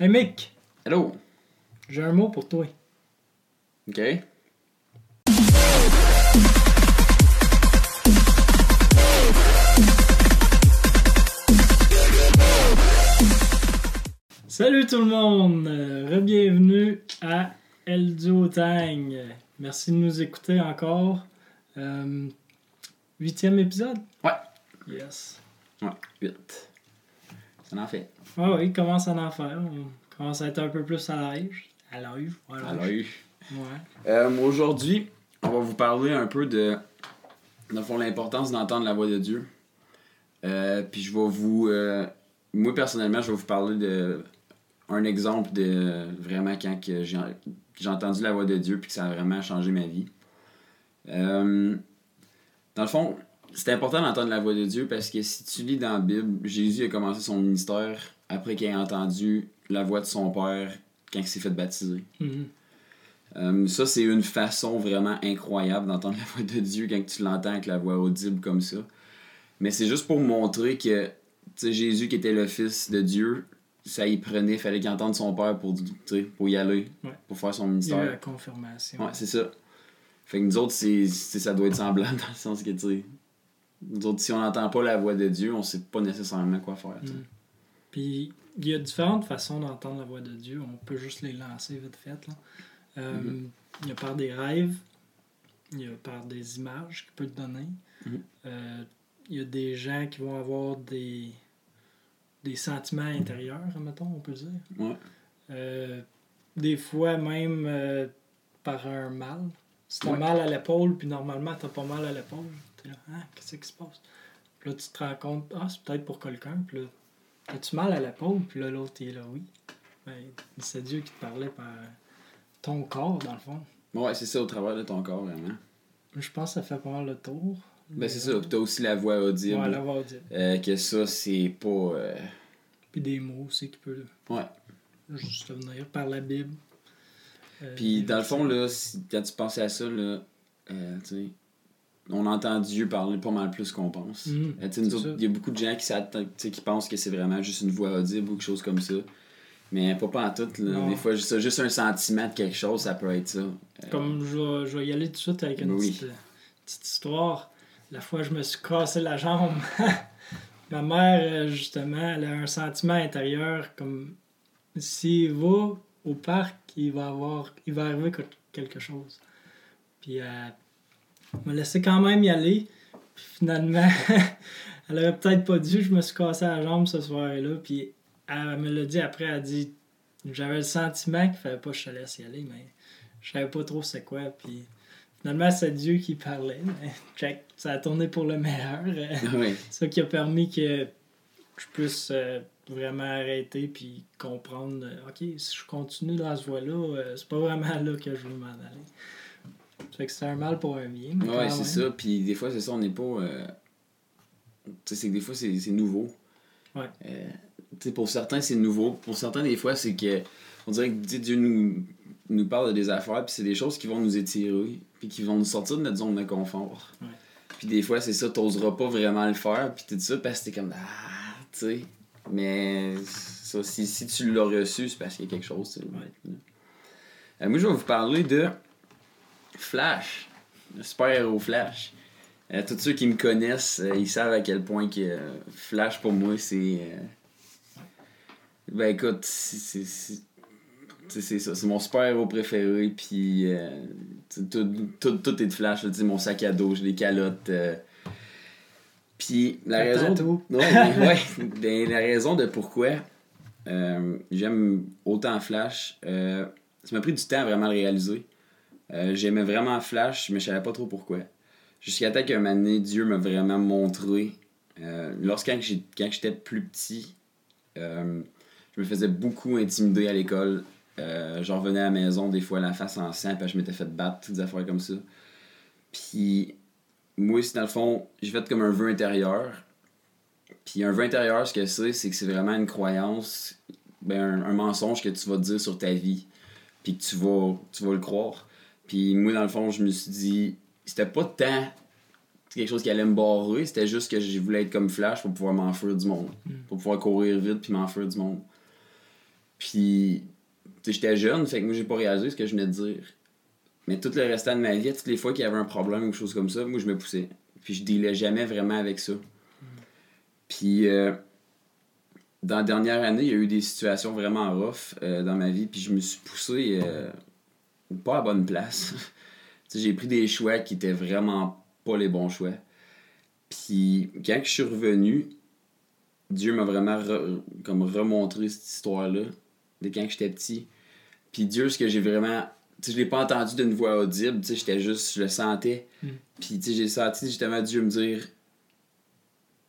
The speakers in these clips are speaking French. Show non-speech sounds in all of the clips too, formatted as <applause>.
Hey Mick, Hello. j'ai un mot pour toi. OK. Salut tout le monde, euh, bienvenue à El Duo Tang. Merci de nous écouter encore. Euh, huitième épisode? Ouais. Yes. Ouais, 8. Ça en fait. Ah oui, commence à en faire. On commence à être un peu plus à l'aise. À l'aise, voilà. Alors, Ouais. euh, Aujourd'hui, on va vous parler un peu de, dans le fond, l'importance d'entendre la voix de Dieu. Euh, puis je vais vous... euh, moi, personnellement, je vais vous parler de un exemple de vraiment quand que j'ai j'ai entendu la voix de Dieu puis que ça a vraiment changé ma vie. Euh, dans le fond, c'est important d'entendre la voix de Dieu parce que si tu lis dans la Bible, Jésus a commencé son ministère après qu'il ait entendu la voix de son Père quand il s'est fait baptiser. Mhm. Euh, ça, c'est une façon vraiment incroyable d'entendre la voix de Dieu quand tu l'entends avec la voix audible comme ça. Mais c'est juste pour montrer que tu sais, Jésus, qui était le Fils de Dieu, ça y prenait, fallait qu'il entende son Père pour, pour y aller, Ouais. pour faire son Il y a eu ministère. la confirmation. Ouais, c'est ça. Fait que nous autres, c'est, ça doit être semblant <laughs> dans le sens que, tu sais, nous autres, si on n'entend pas la voix de Dieu, on sait pas nécessairement quoi faire. Mhm. Puis il y a différentes façons d'entendre la voix de Dieu. On peut juste les lancer vite fait. Là. Euh, Mhm. Il y a par des rêves, il y a par des images qu'il peut te donner. Mhm. Euh, il y a des gens qui vont avoir des, des sentiments intérieurs, mettons, on peut dire. Ouais. Euh, des fois même par un mal. Si t'as Ouais. mal à l'épaule, puis normalement t'as pas mal à l'épaule, t'es là, ah, qu'est-ce qui se passe? Puis là, tu te rends compte, ah, c'est peut-être pour quelqu'un, puis là, as-tu mal à l'épaule? Puis là, l'autre, est là, oui. Ben, c'est Dieu qui te parlait par ton corps, dans le fond. Ouais, c'est ça au travers de ton corps, vraiment. Je pense que ça fait pas mal le tour. Ben, c'est ça. Puis t'as aussi la voix audible. Ouais, la voix audible. Euh, que ça, c'est pas. euh, Puis des mots aussi qui peuvent Ouais. juste venir par la Bible. Euh, Puis dans le fond, là, si- quand tu pensais à ça, là, euh, tu sais, on entend Dieu parler pas mal plus qu'on pense. Mhm, Euh. Il y a beaucoup de gens qui, pensent que c'est vraiment juste une voix audible ou quelque chose comme ça. Mais pas pas en tout. là. Des fois, juste, juste un sentiment de quelque chose, ça peut être ça. Euh, Comme je vais, je vais y aller tout de suite avec une Oui. petite, petite histoire. La fois je me suis cassé la jambe, <laughs> ma mère, euh, justement, elle a un sentiment intérieur comme s'il va au parc, il va, avoir, il va arriver quelque chose. Puis elle m'a laissé quand même y aller. Puis finalement, <laughs> elle aurait peut-être pas dû, je me suis cassé la jambe ce soir-là. Puis elle me l'a dit après, elle a dit j'avais le sentiment qu'il fallait pas que je te laisse y aller, mais je savais pas trop c'est quoi. Puis finalement, c'est Dieu qui parlait. Mais <laughs> check, ça a tourné pour le meilleur. <laughs> C'est ça qui a permis que je puisse euh, vraiment arrêter puis comprendre euh, ok, si je continue dans ce voie-là, euh, c'est pas vraiment là que je veux m'en aller. Ça fait que c'est un mal pour un bien. Ouais, c'est ça. Puis des fois, c'est ça, on n'est pas. euh, Tu sais, c'est que des fois, c'est nouveau. Ouais. Euh, tu sais, pour certains, c'est nouveau. Pour certains, des fois, c'est que. On dirait que Dieu nous, nous parle de des affaires, puis c'est des choses qui vont nous étirer, puis qui vont nous sortir de notre zone de confort. Ouais. Puis des fois, c'est ça, t'oseras pas vraiment le faire, puis tout ça, parce que t'es comme. Ah, tu sais. Mais ça, si, si tu l'as reçu, c'est parce qu'il y a quelque chose. Ouais. Euh, moi, je vais vous parler de Flash, le super-héros Flash. Euh, tous ceux qui me connaissent, euh, ils savent à quel point que euh, Flash, pour moi, c'est... Ben écoute, c'est- ça, c'est mon super-héros préféré, puis tout, tout, tout est de Flash, sais, mon sac à dos, j'ai des calottes. puis la raison... mais ouais, <laughs> ben, la raison de pourquoi j'aime autant Flash, ça m'a pris du temps à vraiment le réaliser. Euh, J'aimais vraiment Flash, mais je savais pas trop pourquoi. Jusqu'à temps qu'un moment donné, Dieu m'a vraiment montré. Euh, lorsqu'en j'ai- quand j'étais plus petit, euh, je me faisais beaucoup intimider à l'école. Euh, je revenais à la maison des fois la face en sang, puis je m'étais fait battre, toutes des affaires comme ça. Puis moi, c'est dans le fond, j'ai fait comme un vœu intérieur. Puis un vœu intérieur, ce que c'est, c'est que c'est vraiment une croyance, ben, un, mensonge que tu vas dire sur ta vie, puis que tu vas, tu vas le croire. Puis moi, dans le fond, je me suis dit, c'était pas tant quelque chose qui allait me barrer, c'était juste que je voulais être comme Flash pour pouvoir m'enfuir du monde, Mm. pour pouvoir courir vite puis m'enfuir du monde. Puis, tu sais, j'étais jeune, fait que moi, j'ai pas réalisé ce que je venais de dire. Mais tout le restant de ma vie, toutes les fois qu'il y avait un problème ou quelque chose comme ça, moi, je me poussais. Puis, je dealais jamais vraiment avec ça. Puis, euh, dans la dernière année, il y a eu des situations vraiment rough euh, dans ma vie, puis je me suis poussé euh, pas à bonne place. <laughs> J'ai pris des choix qui étaient vraiment pas les bons choix. Puis, quand je suis revenu, Dieu m'a vraiment re- comme remontré cette histoire-là, de quand j'étais petit. Puis Dieu, ce que j'ai vraiment. Tu sais, je l'ai pas entendu d'une voix audible, tu sais, j'étais juste, je le sentais. Mm. Puis, tu sais, j'ai senti justement Dieu me dire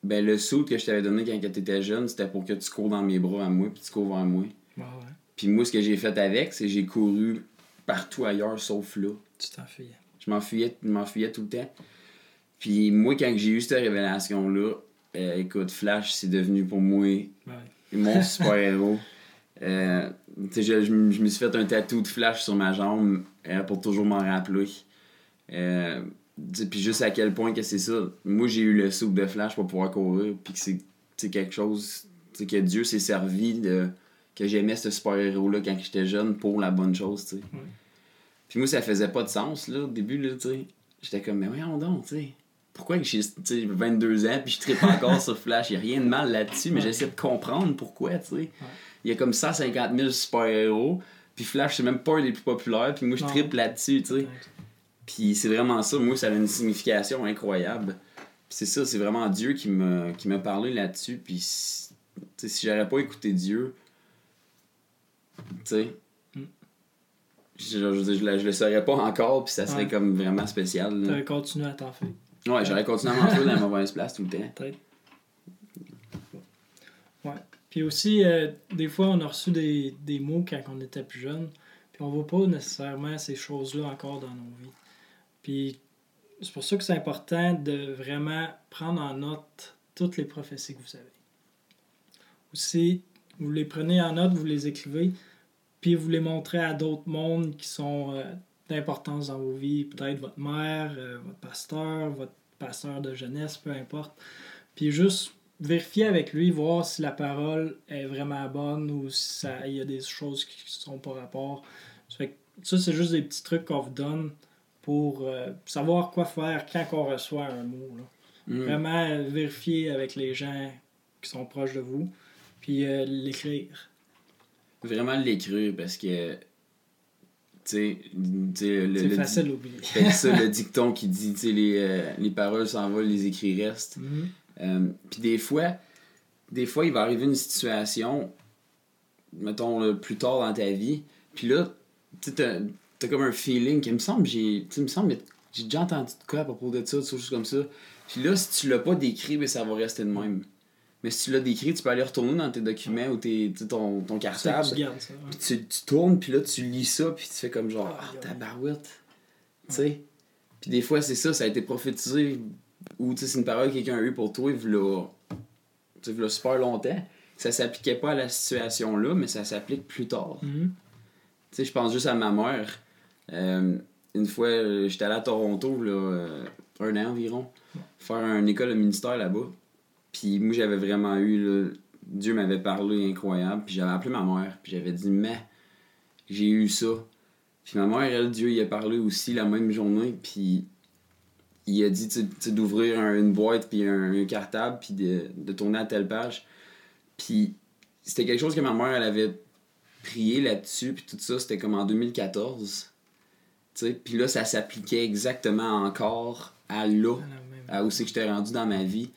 Ben, le saut que je t'avais donné quand tu étais jeune, c'était pour que tu cours dans mes bras à moi, puis tu cours vers moi. Ouais. Puis moi, ce que j'ai fait avec, c'est que j'ai couru partout ailleurs sauf là. Tu t'enfuyais. Je m'enfuyais, tout le temps. Puis moi, quand j'ai eu cette révélation-là, euh, écoute, Flash, c'est devenu pour moi Ouais. <laughs> mon super-héros. Euh, je, je me je me suis fait un tatou de Flash sur ma jambe euh, pour toujours m'en rappeler. Puis juste à quel point que c'est ça. Moi, j'ai eu le soupe de Flash pour pouvoir courir, puis que c'est quelque chose que Dieu s'est servi de que j'aimais ce super-héros-là quand j'étais jeune pour la bonne chose, tu sais. Puis moi, ça faisait pas de sens, là, au début, là, tu sais. J'étais comme, mais voyons donc, tu sais. Pourquoi que j'ai tu sais, 22 ans, puis je tripe encore sur Flash? Y a rien de mal là-dessus, mais j'essaie de comprendre pourquoi, tu sais. Il y a comme 150 000 super-héros, puis Flash, c'est même pas un des plus populaires, puis moi, je tripe là-dessus, tu sais. Puis c'est vraiment ça, moi, ça a une signification incroyable. Puis c'est ça, c'est vraiment Dieu qui m'a qui m'a parlé là-dessus, puis si j'aurais pas écouté Dieu, tu sais, Mm. je, je, je, le- je le saurais pas encore, puis ça serait Ouais. comme vraiment spécial. T'aurais continué à t'en faire. Ouais, j'aurais continué à m'enfuir dans la mauvaise place tout le temps. Peut-être. Ouais. Puis aussi, euh, des fois, on a reçu des, des mots quand on était plus jeune, puis on voit pas nécessairement ces choses-là encore dans nos vies. Puis c'est pour ça que c'est important de vraiment prendre en note toutes les prophéties que vous avez. Aussi, vous les prenez en note, vous les écrivez, puis vous les montrez à d'autres mondes qui sont euh, d'importance dans vos vies, peut-être votre mère, euh, votre pasteur, votre pasteur de jeunesse, peu importe. Puis juste vérifier avec lui, voir si la parole est vraiment bonne ou si il y a des choses qui sont pas rapport. Ça, fait que ça, c'est juste des petits trucs qu'on vous donne pour euh, savoir quoi faire quand on reçoit un mot. là. Mm. Vraiment vérifier avec les gens qui sont proches de vous, puis euh, l'écrire. Vraiment l'écrire parce que, tu sais, tu sais, le, C'est le facile à oublier. Fait que ça, le <laughs> dicton qui dit, tu sais, les, euh, les paroles s'envolent, les écrits restent. Euh, Puis des fois, des fois, il va arriver une situation, mettons, là, plus tard dans ta vie, puis là, tu sais, t'as t'as comme un feeling qui me semble, j'ai, me semble, j'ai déjà entendu de quoi à propos de ça, des choses comme ça. Puis là, si tu l'as pas décrit, ben, ça va rester de même. Mais si tu l'as décrit, tu peux aller retourner dans tes documents ou tes, ton, ton cartable. tu tu, tu tournes, puis là, tu lis ça, puis tu fais comme genre, Ah, ouais. tabarouette. Tu sais? Puis des fois, c'est ça, ça a été prophétisé, ou tu sais, c'est une parole que quelqu'un a eue pour toi, il v'là, tu sais, super longtemps. Ça s'appliquait pas à la situation-là, mais ça s'applique plus tard. Mhm. Tu sais, je pense juste à ma mère. Euh, une fois, euh, j'étais allé à Toronto, là, euh, un an environ, faire une école de ministère là-bas. Puis moi, j'avais vraiment eu, là, Dieu m'avait parlé incroyable. Puis j'avais appelé ma mère, puis j'avais dit, mais j'ai eu ça. Puis ma mère, elle, Dieu, y a parlé aussi la même journée. Puis il a dit, d'ouvrir un- une boîte, puis un, un cartable, puis de, de tourner à telle page. Puis c'était quelque chose que ma mère, elle avait prié là-dessus, puis tout ça, c'était comme en 2014. Tu sais, puis là, ça s'appliquait exactement encore à là, même- à où c'est que j'étais rendu dans ma vie.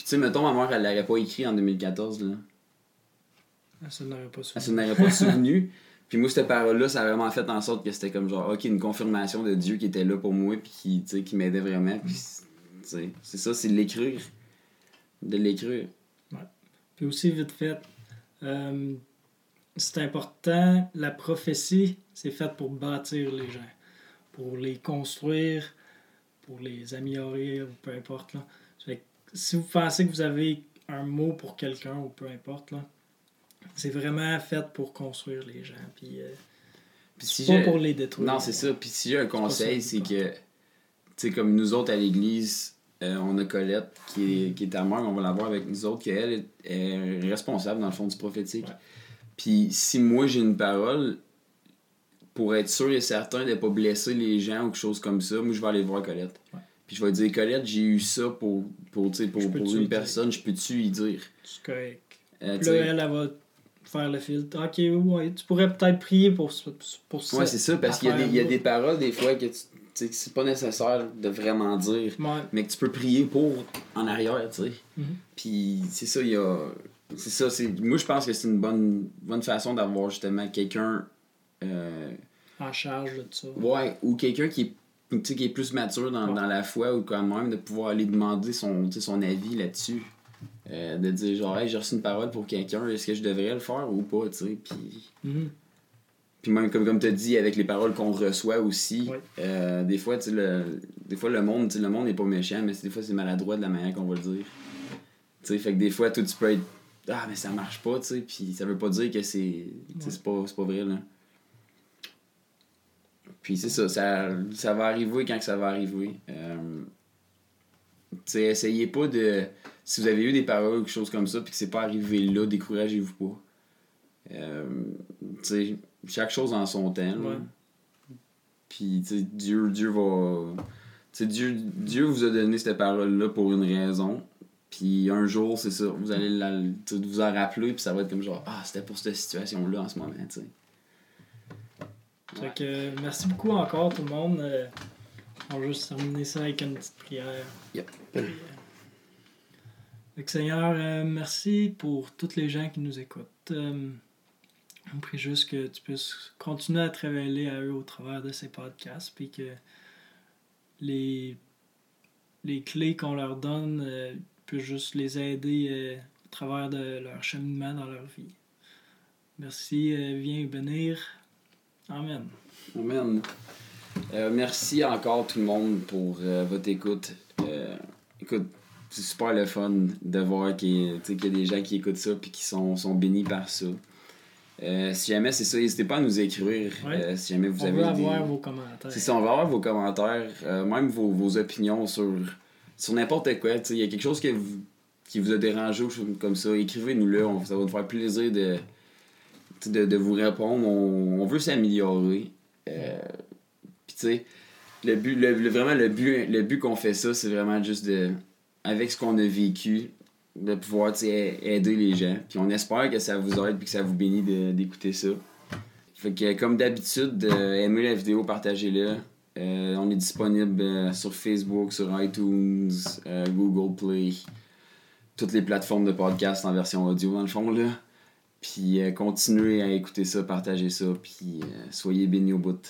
Puis tu sais, mettons, ma mère, elle l'aurait pas écrit en 2014, là. Ça n'aurait pas Elle souvent. s'en aurait pas <laughs> souvenu. Puis moi, cette parole-là, ça a vraiment fait en sorte que c'était comme genre, ok, une confirmation de Dieu qui était là pour moi, puis qui, tu sais, qui m'aidait vraiment. Puis, tu sais, c'est ça, c'est de l'écrire. De l'écrire. Puis aussi, vite fait, euh, c'est important, la prophétie, c'est fait pour bâtir les gens, pour les construire, pour les améliorer, ou peu importe. Là. Fait si vous pensez que vous avez un mot pour quelqu'un, ou peu importe, là, c'est vraiment fait pour construire les gens, puis euh, Puis si pas pour les détruire. Non, c'est ça. Puis si j'ai un conseil, c'est que, tu sais, comme nous autres à l'église, euh, on a Colette qui est, qui est ta mère, on va la voir avec nous autres, qu'elle est, est responsable dans le fond du prophétique. Ouais. Puis si moi j'ai une parole, pour être sûr et certain de ne pas blesser les gens ou quelque chose comme ça, moi je vais aller voir Colette. Ouais. Puis je vais dire, Colette, j'ai eu ça pour, pour, pour, pour une personne, je peux-tu y dire? C'est correct. Euh, là, elle, elle va faire le filtre. Ok, ouais, tu pourrais peut-être prier pour, pour ça. ouais, c'est ça, parce qu'il y, a des- il y a des paroles des fois que tu que c'est pas nécessaire de vraiment dire, Ouais. mais que tu peux prier pour en arrière, tu sais. Mhm. Puis c'est ça, il y a. C'est ça, c'est. Moi je pense que c'est une bonne, bonne façon d'avoir justement quelqu'un. euh, En charge de ça. Ouais, ou quelqu'un qui est, tu sais, qui est plus mature dans, Ouais. dans la foi ou quand même de pouvoir aller demander son, tu sais, son avis là-dessus. Euh, de dire genre, hey, j'ai reçu une parole pour quelqu'un, est-ce que je devrais le faire ou pas, tu sais. Puis, Mhm. puis même, comme, comme tu as dit, avec les paroles qu'on reçoit aussi, Ouais. euh, des fois, tu sais, le, des fois, le monde, tu sais, le monde n'est pas méchant, mais c'est- des fois, c'est maladroit de la manière qu'on va le dire. Tu sais, fait que des fois, toi, tu peux être, ah, mais ça marche pas, tu sais, puis ça veut pas dire que c'est, Ouais. c'est pas, c'est pas vrai, là. Puis c'est ça, ça, ça va arriver quand que ça va arriver. Euh, tu sais, essayez pas de. Si vous avez eu des paroles ou quelque chose comme ça, puis que c'est pas arrivé là, découragez-vous pas. Euh, tu sais, chaque chose en son temps. Ouais. Puis, Dieu, Dieu va. Tu sais, Dieu, Dieu vous a donné cette parole-là pour une raison. Puis un jour, c'est ça, vous allez la, vous en rappeler, puis ça va être comme genre, ah, c'était pour cette situation-là en ce moment, tu sais. Fait que, euh, merci beaucoup encore tout le monde. Euh, on va juste terminer ça avec une petite prière. Yep. Puis, euh, que, Seigneur, euh, merci pour toutes les gens qui nous écoutent. On prie juste que tu puisses continuer à te révéler à eux au travers de ces podcasts, puis que les, les clés qu'on leur donne puissent juste les aider au travers de leur cheminement dans leur vie. Merci, viens bénir. Amen. Amen. Euh, merci encore tout le monde pour euh, votre écoute. Euh, écoute, c'est super le fun de voir qu'il y, a- y des gens qui écoutent ça et qui sont, sont bénis par ça. Si jamais c'est ça, n'hésitez pas à nous écrire. Ouais. si jamais vous On avez veut des... avoir vos commentaires. C'est ça, on va avoir vos commentaires, même vos, vos opinions sur, sur n'importe quoi. Il y a quelque chose que vous- qui vous a dérangé ou comme ça, écrivez-nous-le. Ça va nous faire plaisir de, de, de vous répondre. On, on veut s'améliorer. Euh, Puis tu sais, le but, le, le- vraiment le but, le but qu'on fait ça, c'est vraiment juste de, avec ce qu'on a vécu, de pouvoir aider les gens. Puis on espère que ça vous aide et que ça vous bénit d'écouter ça. Fait que comme d'habitude, euh, aimez la vidéo, partagez-la. Euh, on est disponible sur Facebook, sur iTunes, Google Play, toutes les plateformes de podcast en version audio dans le fond là. Puis euh, continuez à écouter ça, partagez ça, puis euh, soyez bénis au bout.